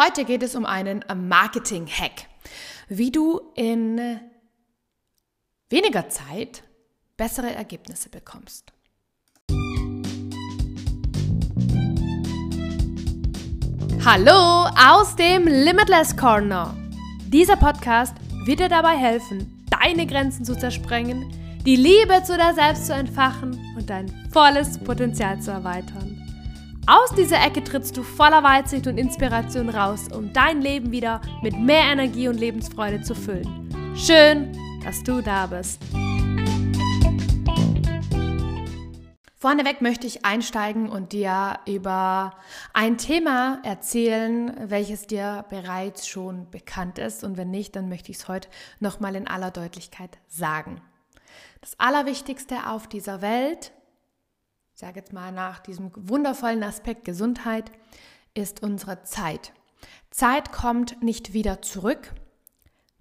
Heute geht es um einen Marketing-Hack, wie du in weniger Zeit bessere Ergebnisse bekommst. Hallo aus dem Limitless Corner. Dieser Podcast wird dir dabei helfen, deine Grenzen zu zersprengen, die Liebe zu dir selbst zu entfachen und dein volles Potenzial zu erweitern. Aus dieser Ecke trittst du voller Weitsicht und Inspiration raus, um dein Leben wieder mit mehr Energie und Lebensfreude zu füllen. Schön, dass du da bist. Vorneweg möchte ich einsteigen und dir über ein Thema erzählen, welches dir bereits schon bekannt ist. Und wenn nicht, dann möchte ich es heute nochmal in aller Deutlichkeit sagen. Das Allerwichtigste auf dieser Welt ich sage jetzt mal nach diesem wundervollen Aspekt Gesundheit, ist unsere Zeit. Zeit kommt nicht wieder zurück,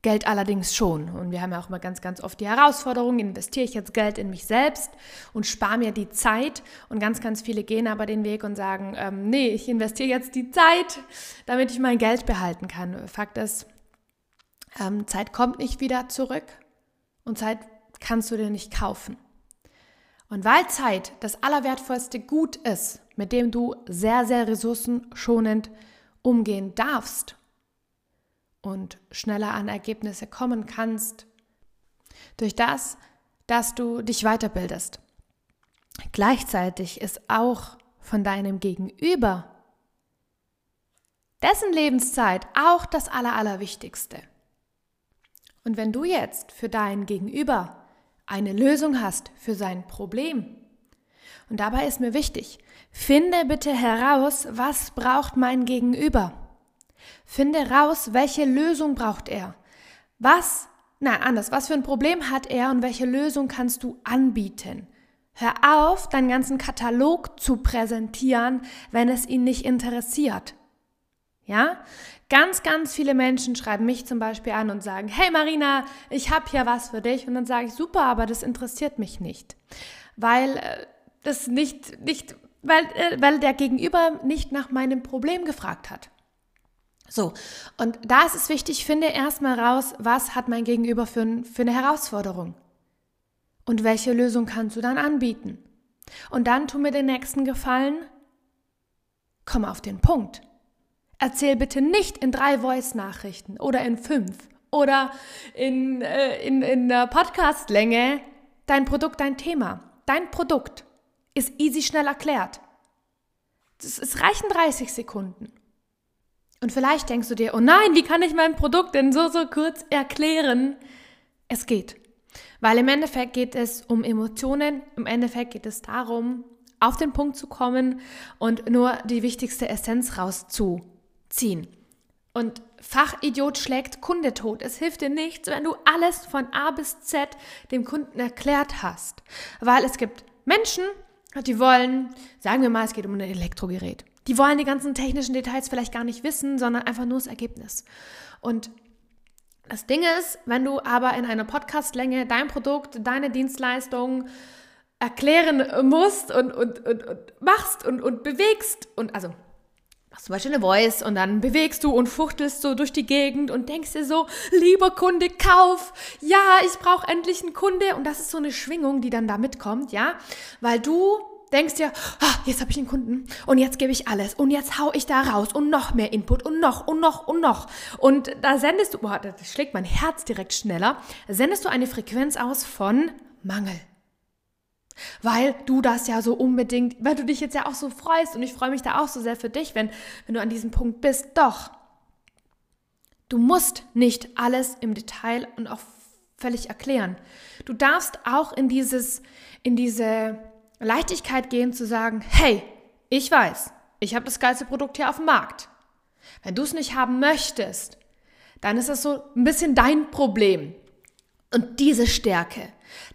Geld allerdings schon. Und wir haben ja auch immer ganz, ganz oft die Herausforderung, investiere ich jetzt Geld in mich selbst und spare mir die Zeit. Und ganz, ganz viele gehen aber den Weg und sagen, ähm, nee, ich investiere jetzt die Zeit, damit ich mein Geld behalten kann. Fakt ist, ähm, Zeit kommt nicht wieder zurück und Zeit kannst du dir nicht kaufen. Und weil Zeit das allerwertvollste Gut ist, mit dem du sehr, sehr ressourcenschonend umgehen darfst und schneller an Ergebnisse kommen kannst, durch das, dass du dich weiterbildest. Gleichzeitig ist auch von deinem Gegenüber dessen Lebenszeit auch das Aller, Allerwichtigste. Und wenn du jetzt für dein Gegenüber eine Lösung hast für sein Problem. Und dabei ist mir wichtig, finde bitte heraus, was braucht mein Gegenüber. Finde raus, welche Lösung braucht er. Was, na anders, was für ein Problem hat er und welche Lösung kannst du anbieten. Hör auf, deinen ganzen Katalog zu präsentieren, wenn es ihn nicht interessiert. Ja? Ganz, ganz viele Menschen schreiben mich zum Beispiel an und sagen, hey Marina, ich habe hier was für dich. Und dann sage ich, super, aber das interessiert mich nicht. Weil äh, das nicht, nicht, weil, äh, weil der Gegenüber nicht nach meinem Problem gefragt hat. So, und da ist es wichtig, finde erstmal raus, was hat mein Gegenüber für, für eine Herausforderung. Und welche Lösung kannst du dann anbieten? Und dann tu mir den nächsten Gefallen, komm auf den Punkt. Erzähl bitte nicht in drei Voice-Nachrichten oder in fünf oder in, äh, in, in der Podcast-Länge dein Produkt, dein Thema. Dein Produkt ist easy schnell erklärt. Es reichen 30 Sekunden. Und vielleicht denkst du dir, oh nein, wie kann ich mein Produkt denn so, so kurz erklären? Es geht. Weil im Endeffekt geht es um Emotionen, im Endeffekt geht es darum, auf den Punkt zu kommen und nur die wichtigste Essenz rauszuholen ziehen. Und Fachidiot schlägt Kunde tot. Es hilft dir nichts, wenn du alles von A bis Z dem Kunden erklärt hast. Weil es gibt Menschen, die wollen, sagen wir mal, es geht um ein Elektrogerät. Die wollen die ganzen technischen Details vielleicht gar nicht wissen, sondern einfach nur das Ergebnis. Und das Ding ist, wenn du aber in einer Podcastlänge dein Produkt, deine Dienstleistung erklären musst und, und, und, und machst und, und bewegst und also machst zum Beispiel eine Voice und dann bewegst du und fuchtelst so durch die Gegend und denkst dir so, lieber Kunde, kauf, ja, ich brauche endlich einen Kunde. Und das ist so eine Schwingung, die dann da mitkommt, ja, weil du denkst dir, ah, jetzt habe ich einen Kunden und jetzt gebe ich alles und jetzt hau ich da raus und noch mehr Input und noch und noch und noch. Und da sendest du, boah, das schlägt mein Herz direkt schneller, sendest du eine Frequenz aus von Mangel weil du das ja so unbedingt, weil du dich jetzt ja auch so freust und ich freue mich da auch so sehr für dich, wenn, wenn du an diesem Punkt bist. Doch, du musst nicht alles im Detail und auch völlig erklären. Du darfst auch in dieses, in diese Leichtigkeit gehen zu sagen, hey, ich weiß, ich habe das geilste Produkt hier auf dem Markt. Wenn du es nicht haben möchtest, dann ist das so ein bisschen dein Problem. Und diese Stärke,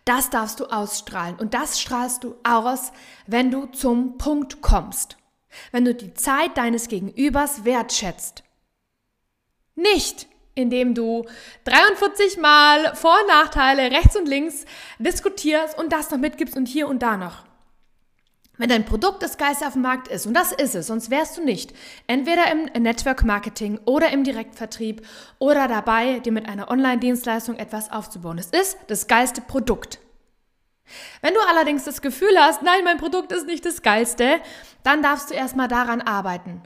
das darfst du ausstrahlen. Und das strahlst du aus, wenn du zum Punkt kommst. Wenn du die Zeit deines Gegenübers wertschätzt. Nicht, indem du 43 Mal Vor- und Nachteile rechts und links diskutierst und das noch mitgibst und hier und da noch. Wenn dein Produkt das Geilste auf dem Markt ist, und das ist es, sonst wärst du nicht, entweder im Network Marketing oder im Direktvertrieb oder dabei, dir mit einer Online-Dienstleistung etwas aufzubauen. Es ist das geilste Produkt. Wenn du allerdings das Gefühl hast, nein, mein Produkt ist nicht das Geilste, dann darfst du erstmal daran arbeiten.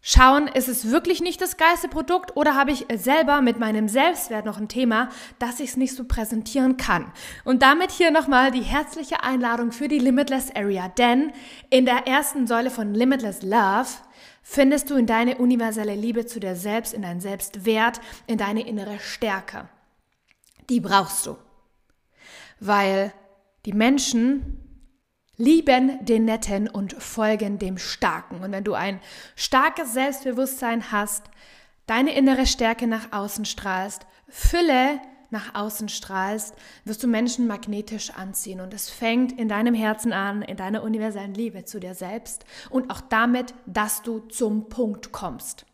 Schauen, ist es wirklich nicht das geilste Produkt oder habe ich selber mit meinem Selbstwert noch ein Thema, dass ich es nicht so präsentieren kann? Und damit hier nochmal die herzliche Einladung für die Limitless Area, denn in der ersten Säule von Limitless Love findest du in deine universelle Liebe zu dir selbst, in deinen Selbstwert, in deine innere Stärke. Die brauchst du weil die Menschen lieben den Netten und folgen dem Starken. Und wenn du ein starkes Selbstbewusstsein hast, deine innere Stärke nach außen strahlst, Fülle nach außen strahlst, wirst du Menschen magnetisch anziehen. Und es fängt in deinem Herzen an, in deiner universellen Liebe zu dir selbst und auch damit, dass du zum Punkt kommst.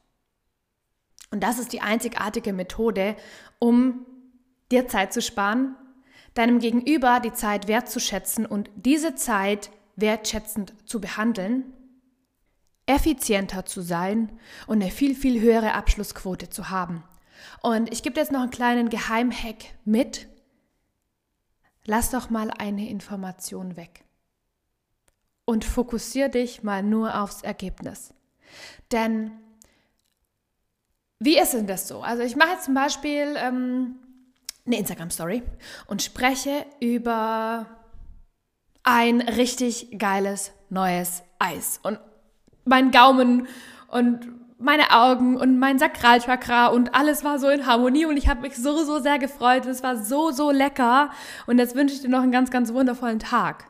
Und das ist die einzigartige Methode, um dir Zeit zu sparen, deinem Gegenüber die Zeit wertzuschätzen und diese Zeit wertschätzend zu behandeln, effizienter zu sein und eine viel, viel höhere Abschlussquote zu haben. Und ich gebe jetzt noch einen kleinen Geheimhack mit. Lass doch mal eine Information weg und fokussiere dich mal nur aufs Ergebnis. Denn wie ist denn das so? Also ich mache jetzt zum Beispiel ähm, eine Instagram-Story und spreche über ein richtig geiles neues Eis. Und mein Gaumen und meine Augen und mein Sakralchakra und alles war so in Harmonie und ich habe mich so, so sehr gefreut. Es war so, so lecker. Und jetzt wünsche ich dir noch einen ganz, ganz wundervollen Tag.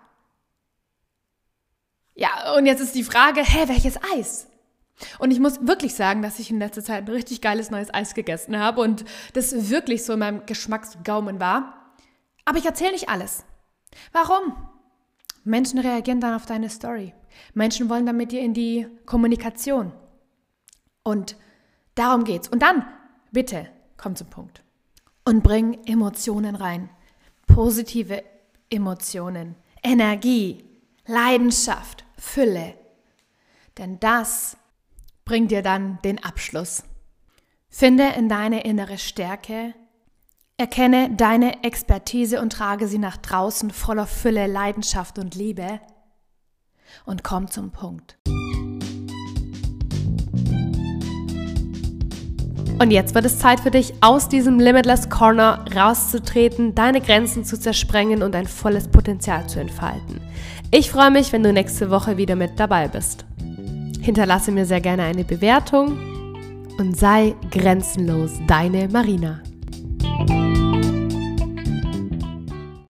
Ja, und jetzt ist die Frage, hä, welches Eis? Und ich muss wirklich sagen, dass ich in letzter Zeit ein richtig geiles neues Eis gegessen habe und das wirklich so in meinem Geschmacksgaumen war. Aber ich erzähle nicht alles. Warum? Menschen reagieren dann auf deine Story. Menschen wollen dann mit dir in die Kommunikation. Und darum geht's. Und dann, bitte, komm zum Punkt. Und bring Emotionen rein. Positive Emotionen, Energie, Leidenschaft, Fülle. Denn das bringt dir dann den Abschluss. Finde in deine innere Stärke, erkenne deine Expertise und trage sie nach draußen voller Fülle, Leidenschaft und Liebe und komm zum Punkt. Und jetzt wird es Zeit für dich, aus diesem Limitless Corner rauszutreten, deine Grenzen zu zersprengen und dein volles Potenzial zu entfalten. Ich freue mich, wenn du nächste Woche wieder mit dabei bist. Hinterlasse mir sehr gerne eine Bewertung und sei grenzenlos deine Marina.